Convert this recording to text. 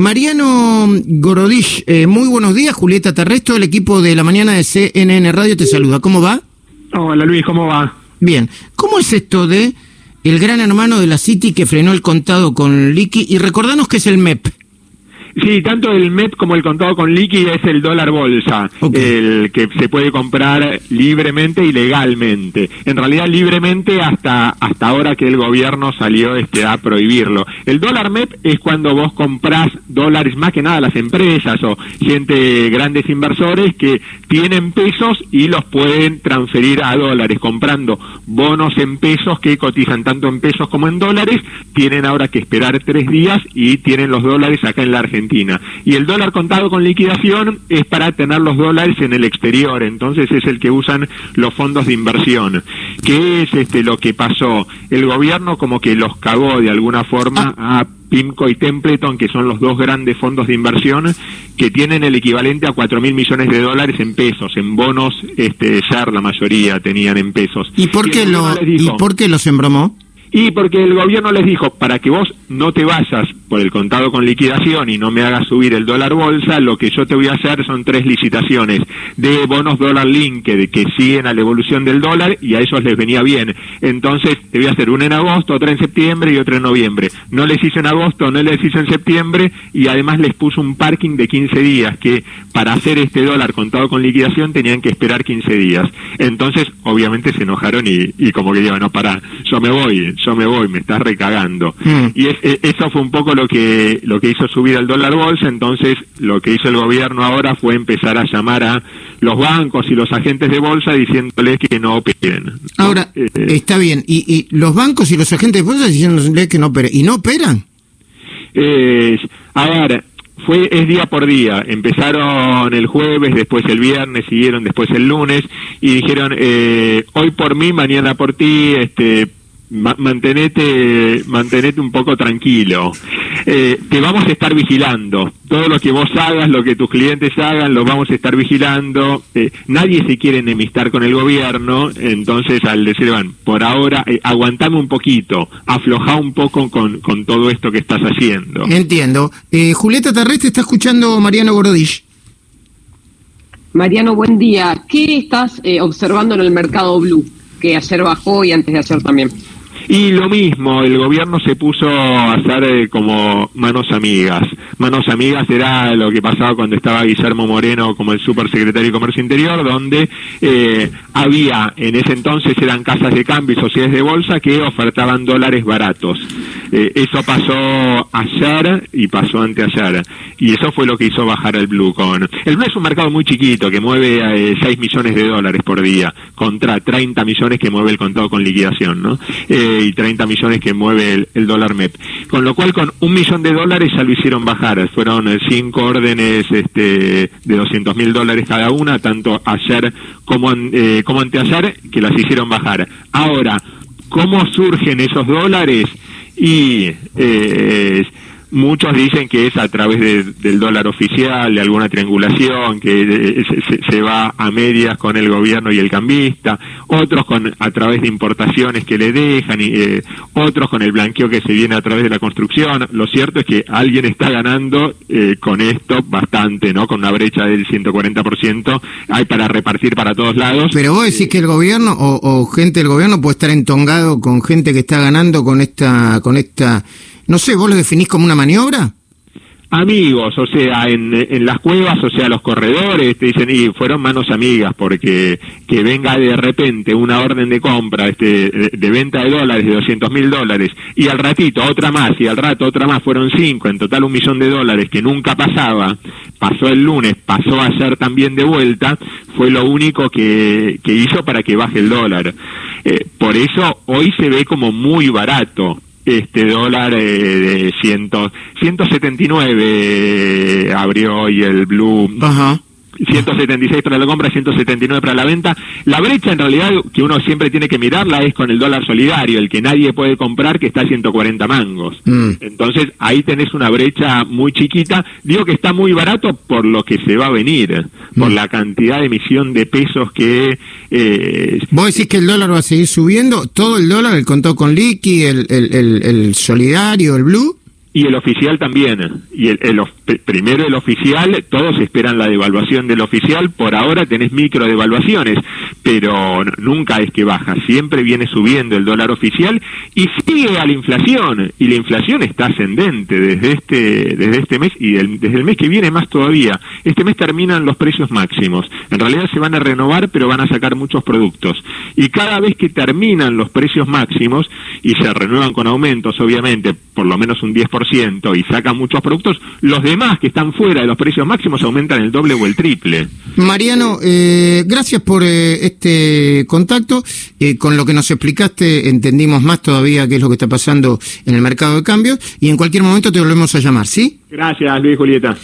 Mariano Gorodich, eh, muy buenos días. Julieta Terresto, el equipo de la mañana de CNN Radio te saluda. ¿Cómo va? Hola Luis, ¿cómo va? Bien. ¿Cómo es esto de el gran hermano de la City que frenó el contado con liqui? Y recordanos que es el MEP. Sí, tanto el MEP como el contado con liqui es el dólar bolsa, el que se puede comprar libremente y legalmente. En realidad libremente hasta hasta ahora que el gobierno salió este a prohibirlo. El dólar MEP es cuando vos comprás dólares más que nada las empresas o gente grandes inversores que tienen pesos y los pueden transferir a dólares comprando bonos en pesos que cotizan tanto en pesos como en dólares. Tienen ahora que esperar tres días y tienen los dólares acá en la Argentina y el dólar contado con liquidación es para tener los dólares en el exterior, entonces es el que usan los fondos de inversión. ¿Qué es este lo que pasó? El gobierno como que los cagó de alguna forma a PIMCO y Templeton, que son los dos grandes fondos de inversión que tienen el equivalente a cuatro mil millones de dólares en pesos, en bonos, este, ya la mayoría tenían en pesos. ¿Y por, qué, lo, ¿y por qué los embromó? Y porque el gobierno les dijo, para que vos no te vayas por el contado con liquidación y no me hagas subir el dólar bolsa, lo que yo te voy a hacer son tres licitaciones de bonos dólar link que, siguen a la evolución del dólar y a ellos les venía bien. Entonces te voy a hacer una en agosto, otra en septiembre y otra en noviembre. No les hice en agosto, no les hice en septiembre y además les puso un parking de 15 días que para hacer este dólar contado con liquidación tenían que esperar 15 días. Entonces obviamente se enojaron y, y como que digo, no, para, yo me voy yo me voy, me estás recagando. Mm. Y eso fue un poco lo que, lo que hizo subir el dólar bolsa, entonces lo que hizo el gobierno ahora fue empezar a llamar a los bancos y los agentes de bolsa diciéndoles que no operen. Ahora, eh, está bien, ¿Y, ¿Y, los bancos y los agentes de bolsa diciéndoles que no operen, ¿y no operan? Eh, a ver, fue es día por día. Empezaron el jueves, después el viernes, siguieron después el lunes y dijeron eh, hoy por mí, mañana por ti, este mantenete, mantenete un poco tranquilo. Eh, te vamos a estar vigilando. Todo lo que vos hagas, lo que tus clientes hagan, lo vamos a estar vigilando. Eh, nadie se quiere enemistar con el gobierno, entonces al decir, van, por ahora, eh, aguantame un poquito, afloja un poco con, con todo esto que estás haciendo. Entiendo. Eh, Julieta Terrestre está escuchando Mariano Gorodich. Mariano, buen día. ¿Qué estás observando en el mercado blue? Que ayer bajó y antes de ayer también. Y lo mismo, el gobierno se puso a hacer eh, como manos amigas. Manos amigas era lo que pasaba cuando estaba Guillermo Moreno como el supersecretario de Comercio Interior, donde eh, había, en ese entonces eran casas de cambio y sociedades de bolsa que ofertaban dólares baratos. Eh, eso pasó ayer y pasó anteayer. Y eso fue lo que hizo bajar el Blue con... El Blue es un mercado muy chiquito que mueve 6 millones de dólares por día contra 30 millones que mueve el contado con liquidación, ¿no? Y 30 millones que mueve el, dólar MEP. Con lo cual, con un millón de dólares ya lo hicieron bajar. Fueron eh, cinco órdenes este, de 200 mil dólares cada una, tanto ayer como, eh, como anteayer, que las hicieron bajar. Ahora, ¿cómo surgen esos dólares? Y eh, Muchos dicen que es a través del dólar oficial, de alguna triangulación, que eh, se, va a medias con el gobierno y el cambista, otros con a través de importaciones que le dejan, y, eh, otros con el blanqueo que se viene a través de la construcción. Lo cierto es que alguien está ganando eh, con esto bastante, ¿no? Con una brecha del 140%, hay para repartir para todos lados. Pero vos decís que el gobierno o, o gente del gobierno puede estar entongado con gente que está ganando con esta, con esta no sé, ¿vos lo definís como una maniobra? amigos, o sea, en, en, las cuevas, o sea, los corredores te dicen, y fueron manos amigas, porque que venga de repente una orden de compra este, de, venta de dólares, de 200 mil dólares, y al ratito otra más, y al rato otra más, fueron cinco, en total un millón de dólares, que nunca pasaba, pasó el lunes, pasó ayer también de vuelta, fue lo único que, que hizo para que baje el dólar. Eh, por eso hoy se ve como muy barato este dólar eh, de ciento, 179 eh, abrió hoy el Blue. Ajá. 176 para la compra, 179 para la venta. La brecha en realidad que uno siempre tiene que mirarla es con el dólar solidario, el que nadie puede comprar que está a 140 mangos. Mm. Entonces ahí tenés una brecha muy chiquita. Digo que está muy barato por lo que se va a venir, por mm. la cantidad de emisión de pesos que... Eh, ¿Vos decís que el dólar va a seguir subiendo? ¿Todo el dólar, el contado con liqui, el, el, el solidario, el blue? Y el oficial también. Y el, primero el oficial, todos esperan la devaluación del oficial. Por ahora tenés micro devaluaciones, pero nunca es que baja. Siempre viene subiendo el dólar oficial y sigue a la inflación. Y la inflación está ascendente desde este, desde este mes y desde el mes que viene más todavía. Este mes terminan los precios máximos. En realidad se van a renovar, pero van a sacar muchos productos. Y cada vez que terminan los precios máximos y se renuevan con aumentos, obviamente, por lo menos un 10%, y sacan muchos productos, los demás que están fuera de los precios máximos aumentan el doble o el triple. Mariano, eh, gracias por eh, este contacto. Eh, con lo que nos explicaste entendimos más todavía qué es lo que está pasando en el mercado de cambios y en cualquier momento te volvemos a llamar, ¿sí? Gracias, Luis Julieta.